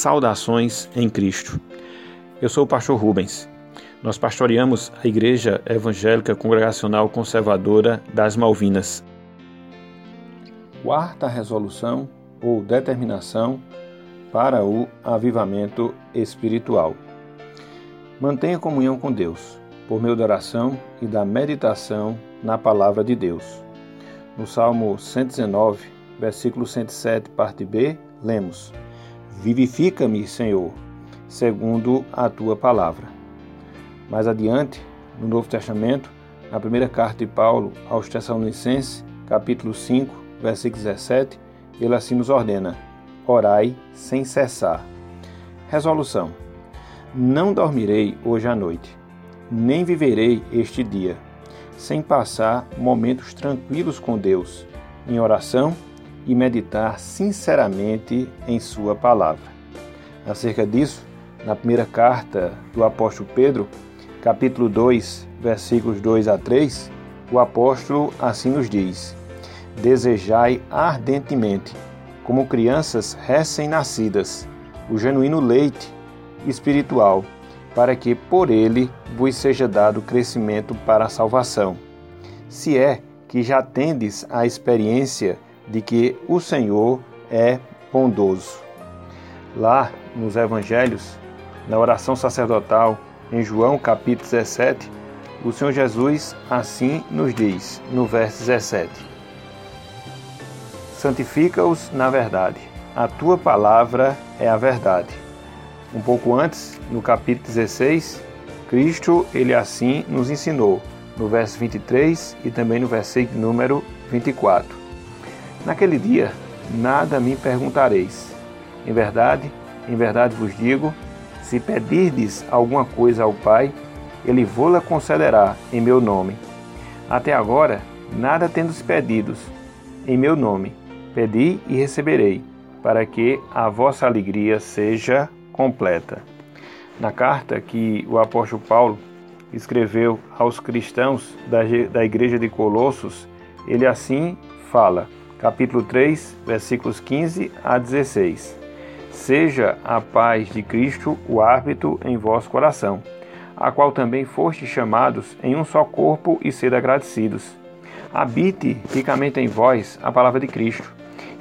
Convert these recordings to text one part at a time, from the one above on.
Saudações em Cristo. Eu sou o pastor Rubens. Nós pastoreamos a Igreja Evangélica Congregacional Conservadora das Malvinas. Quarta resolução ou determinação para o avivamento espiritual. Mantenha comunhão com Deus por meio da oração e da meditação na palavra de Deus. No Salmo 119, versículo 107, parte B, lemos: Vivifica-me, Senhor, segundo a tua palavra. Mais adiante, no Novo Testamento, na primeira carta de Paulo aos Tessalonicenses, capítulo 5, versículo 17, ele assim nos ordena: Orai sem cessar. Resolução: Não dormirei hoje à noite, nem viverei este dia, sem passar momentos tranquilos com Deus, em oração e meditar sinceramente em Sua palavra. Acerca disso, na primeira carta do apóstolo Pedro, capítulo 2, versículos 2 a 3, o apóstolo assim nos diz: Desejai ardentemente, como crianças recém-nascidas, o genuíno leite espiritual, para que por ele vos seja dado crescimento para a salvação. Se é que já tendes a experiência de que o Senhor é bondoso. Lá nos Evangelhos, na oração sacerdotal, em João capítulo 17, o Senhor Jesus assim nos diz, no verso 17: Santifica-os na verdade, a tua palavra é a verdade. Um pouco antes, no capítulo 16, Cristo ele assim nos ensinou, no verso 23 e também no versículo número 24. Naquele dia, nada me perguntareis. Em verdade, em verdade vos digo: se pedirdes alguma coisa ao Pai, ele vô-la concederá em meu nome. Até agora, nada tendes pedidos em meu nome. Pedi e receberei, para que a vossa alegria seja completa. Na carta que o apóstolo Paulo escreveu aos cristãos da, da igreja de Colossos, ele assim fala: capítulo 3, versículos 15 a 16. Seja a paz de Cristo o árbitro em vosso coração, a qual também fostes chamados em um só corpo e sede agradecidos. Habite ricamente em vós a palavra de Cristo.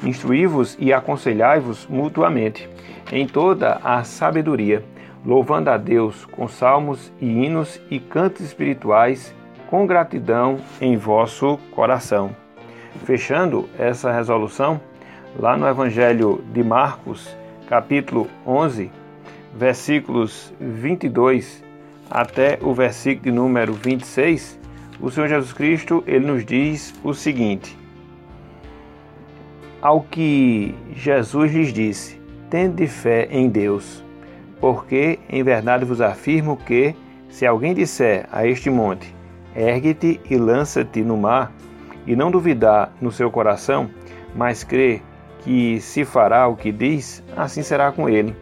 Instruí-vos e aconselhai-vos mutuamente em toda a sabedoria, louvando a Deus com salmos e hinos e cantos espirituais com gratidão em vosso coração Fechando essa resolução, lá no Evangelho de Marcos, capítulo 11, versículos 22 até o versículo de número 26, o Senhor Jesus Cristo ele nos diz o seguinte: Ao que Jesus lhes disse: Tende fé em Deus, porque em verdade vos afirmo que, se alguém disser a este monte: Ergue-te e lança-te no mar, e não duvidar no seu coração, mas crer que se fará o que diz, assim será com ele.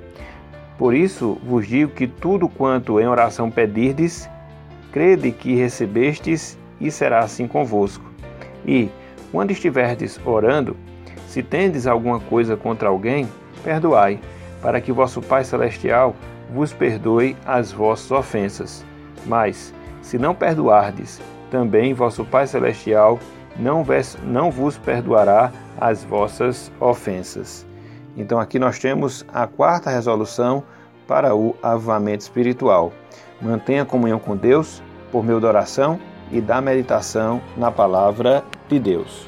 Por isso vos digo que tudo quanto em oração pedirdes, crede que recebestes e será assim convosco. E, quando estiverdes orando, se tendes alguma coisa contra alguém, perdoai, para que vosso Pai Celestial vos perdoe as vossas ofensas. Mas, se não perdoardes, também vosso Pai Celestial não, não vos perdoará as vossas ofensas. Então aqui nós temos a quarta resolução para o avivamento espiritual. Mantenha comunhão com Deus por meio da oração e da meditação na palavra de Deus.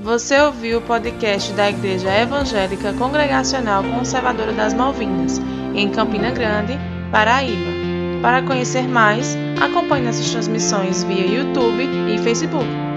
Você ouviu o podcast da Igreja Evangélica Congregacional Conservadora das Malvinas, em Campina Grande, Paraíba. Para conhecer mais, acompanhe nossas transmissões via YouTube e Facebook.